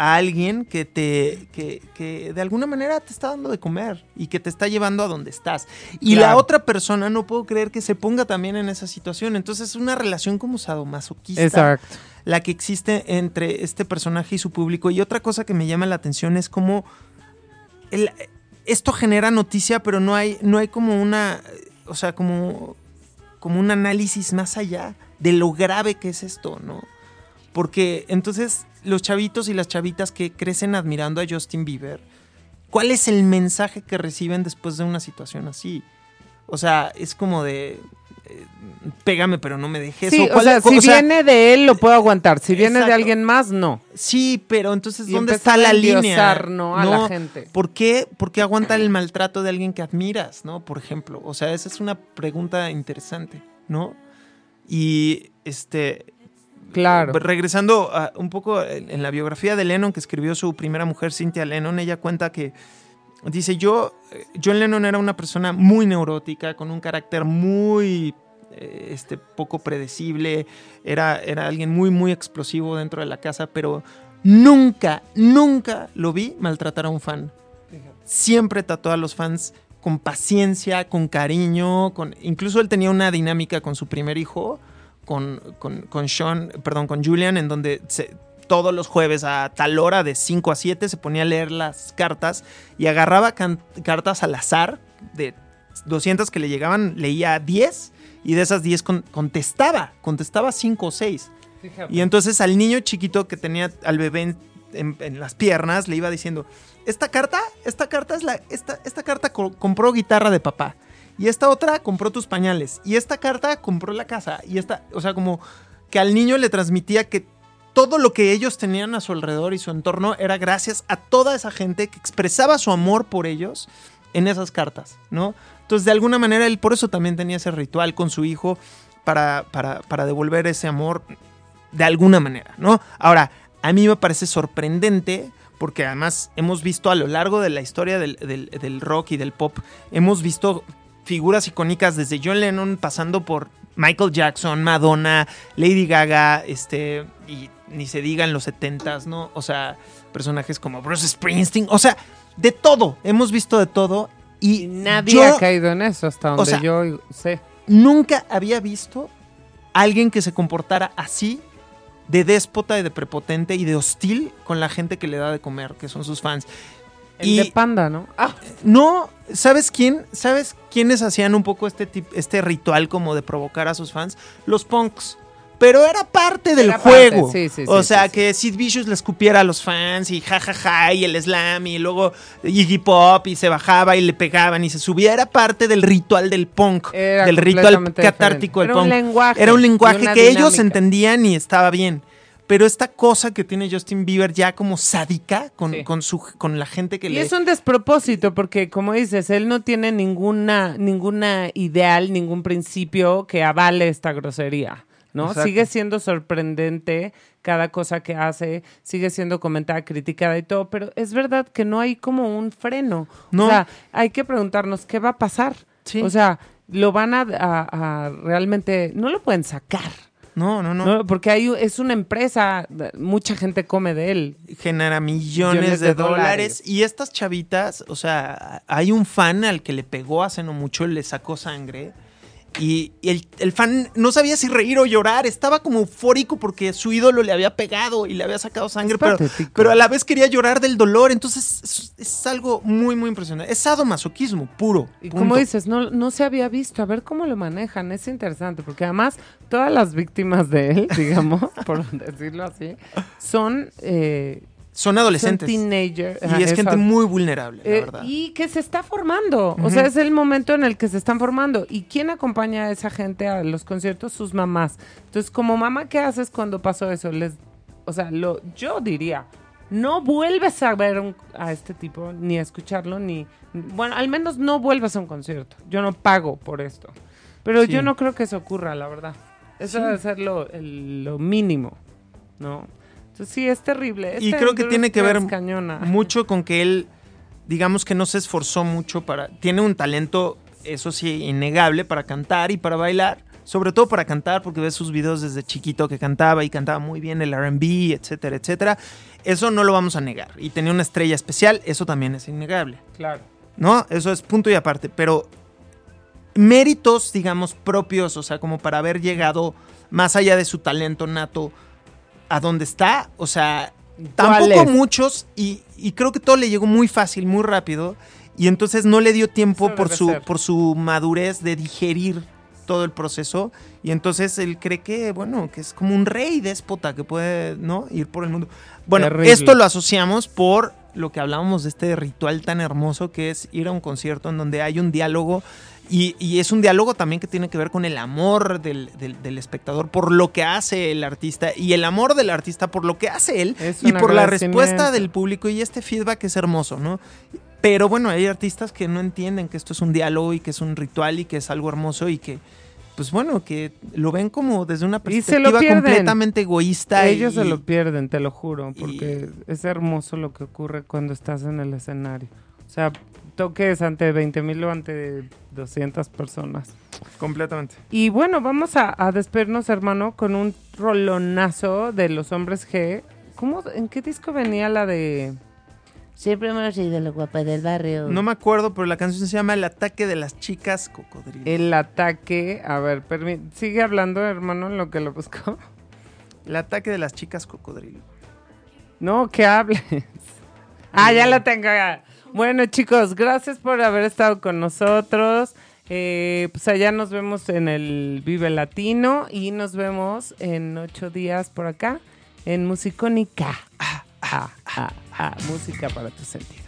a alguien que te que, que de alguna manera te está dando de comer y que te está llevando a donde estás. Y la otra persona no puedo creer que se ponga también en esa situación. Entonces es una relación como sadomasoquista Exacto. la que existe entre este personaje y su público. Y otra cosa que me llama la atención es cómo el- esto genera noticia, pero no hay, no hay como una, o sea, como, como un análisis más allá de lo grave que es esto, ¿no? Porque entonces los chavitos y las chavitas que crecen admirando a Justin Bieber, ¿cuál es el mensaje que reciben después de una situación así? O sea, es como de, eh, pégame pero no me dejes. Sí, o sea, si o sea, viene de él lo puedo aguantar. Si viene de alguien más, no. Sí, pero entonces, Y ¿dónde está a la línea? ¿no? a la gente. ¿Por qué, ¿Por qué aguantar el maltrato de alguien que admiras, no? Por ejemplo. O sea, esa es una pregunta interesante, ¿no? Y este. Claro. Regresando a- un poco en, la biografía de Lennon, que escribió su primera mujer, Cynthia Lennon, ella cuenta que. Dice, yo. eh, John Lennon era una persona muy neurótica, con un carácter muy. eh, este, poco predecible. Era, era alguien muy, muy explosivo dentro de la casa, pero nunca, nunca lo vi maltratar a un fan. Siempre trató a los fans con paciencia, con cariño, con incluso él tenía una dinámica con su primer hijo, con, con, con Sean, perdón, con Julian, en donde se- todos los jueves a tal hora, de 5 a 7, se ponía a leer las cartas y agarraba can- cartas al azar de 200 que le llegaban, leía 10 y de esas 10 con- contestaba, contestaba 5 o 6. Y entonces al niño chiquito que tenía al bebé en, en- en las piernas le iba diciendo, esta carta, esta carta es la, esta, esta carta co- compró guitarra de papá. Y esta otra compró tus pañales. Y esta carta compró la casa. Y esta, o sea, como que al niño le transmitía que todo lo que ellos tenían a su alrededor y su entorno era gracias a toda esa gente que expresaba su amor por ellos en esas cartas, ¿no? Entonces, de alguna manera, él por eso también tenía ese ritual con su hijo para, para, para devolver ese amor de alguna manera, ¿no? Ahora, a mí me parece sorprendente porque además hemos visto a lo largo de la historia del, del- del rock y del pop, hemos visto figuras icónicas desde John Lennon pasando por Michael Jackson, Madonna, Lady Gaga, este, y ni se diga en los 70s, ¿no? O sea, personajes como Bruce Springsteen, o sea, de todo, hemos visto de todo y nadie yo- ha caído en eso hasta donde sea, yo sé. nunca había visto a alguien que se comportara así de déspota y de prepotente y de hostil con la gente que le da de comer, que son sus fans. El y- de panda, ¿no? Ah, No, ¿sabes quién? ¿Sabes quiénes hacían un poco este, tip- este ritual como de provocar a sus fans? Los punks. Pero era parte del Era parte, juego. sí, sí, o sí, sea, que Sid Vicious le escupiera a los fans y jajaja y el slam y luego Iggy Pop y se bajaba y le pegaban y se subía. Era parte del ritual del punk, Era del ritual catártico del. Era un punk. lenguaje Era un lenguaje que ellos entendían y estaba bien. Pero esta cosa que tiene Justin Bieber ya como sádica con, Sí. con, su, con la gente que Y le... es un despropósito porque, como dices, él no tiene ninguna, ninguna ideal, ningún principio que avale esta grosería, ¿no? Exacto. Sigue siendo sorprendente cada cosa que hace, sigue siendo comentada, criticada y todo, pero es verdad que no hay como un freno. No. O sea, hay que preguntarnos qué va a pasar. Sí. O sea, lo van a, a- a realmente, no lo pueden sacar. No, no, no. ¿no? Porque hay, es una empresa, mucha gente come de él. genera millones, Millones de, de dólares. dólares. Y estas chavitas, o sea, hay un fan al que le pegó hace no mucho, le sacó sangre. Y, y el, el fan no sabía si reír o llorar, estaba como eufórico porque su ídolo le había pegado y le había sacado sangre, pero, pero a la vez quería llorar del dolor. Entonces es, es algo muy, muy impresionante. Es sadomasoquismo puro. Y punto. como dices, no, no se había visto, a ver cómo lo manejan, es interesante, porque además todas las víctimas de él, digamos, por decirlo así, son, eh, son son adolescentes. y es gente muy vulnerable, la Eh, verdad. y que se está formando, o sea, es el momento en el que se están formando. ¿Y quién acompaña a esa gente a los conciertos? Sus mamás. Entonces, como mamá, ¿qué haces cuando pasó eso? Les, o sea, lo, yo diría, no vuelves a ver un- a este tipo, ni a escucharlo, ni... Bueno, al menos no vuelvas a un concierto. Yo no pago por esto. Pero Sí. yo no creo que eso ocurra, la verdad. Eso Sí. debe ser lo, el- lo mínimo, ¿no? Entonces, sí, es terrible. Y creo que tiene que ver cañona. mucho con que él, digamos que no se esforzó mucho para... Tiene un talento, eso sí, innegable para cantar y para bailar. Sobre todo para cantar, porque ves sus videos desde chiquito que cantaba y cantaba muy bien el RB, etcétera, etcétera. Eso no lo vamos a negar. Y tenía una estrella especial, eso también es innegable. Claro. ¿no? Eso es punto y aparte, pero méritos, digamos, propios, o sea, como para haber llegado más allá de su talento nato a donde está, o sea, tampoco muchos y, y creo que todo le llegó muy fácil, muy rápido y entonces no le dio tiempo por su, ser. por su madurez de digerir todo el proceso y entonces él cree que, bueno, que es como un rey déspota que puede, ¿no? Ir por el mundo. Bueno, Terrible. esto lo asociamos por lo que hablábamos de este ritual tan hermoso que es ir a un concierto en donde hay un diálogo y, y es un diálogo también que tiene que ver con el amor del, del- del espectador por lo que hace el artista y el amor del artista por lo que hace él Es y por la respuesta del público y este feedback es hermoso, ¿no? Pero bueno, hay artistas que no entienden que esto es un diálogo y que es un ritual y que es algo hermoso y que, pues bueno, que lo ven como desde una perspectiva completamente egoísta. Ellos y- se lo pierden, te lo juro, y- porque es hermoso lo que ocurre cuando estás en el escenario. O sea, toques ante 20 mil o ante 200 personas. Completamente. Y bueno, vamos a, a despedirnos, hermano, con un rolonazo de los hombres G. ¿Cómo, ¿En qué disco venía la de...? Siempre hemos sido lo guapa del barrio. No me acuerdo, pero la canción se llama El ataque de las chicas cocodrilo. El ataque... A ver, permi- sigue hablando, hermano, en lo que lo busco. El ataque de las chicas cocodrilo. No, que hables. Ah, ya la tengo. Bueno, chicos, gracias por haber estado con nosotros. Eh, pues allá nos vemos en el Vive Latino y nos vemos en ocho días por acá en Musicónica. Ah, ah, ah, ah, música para tu sentido.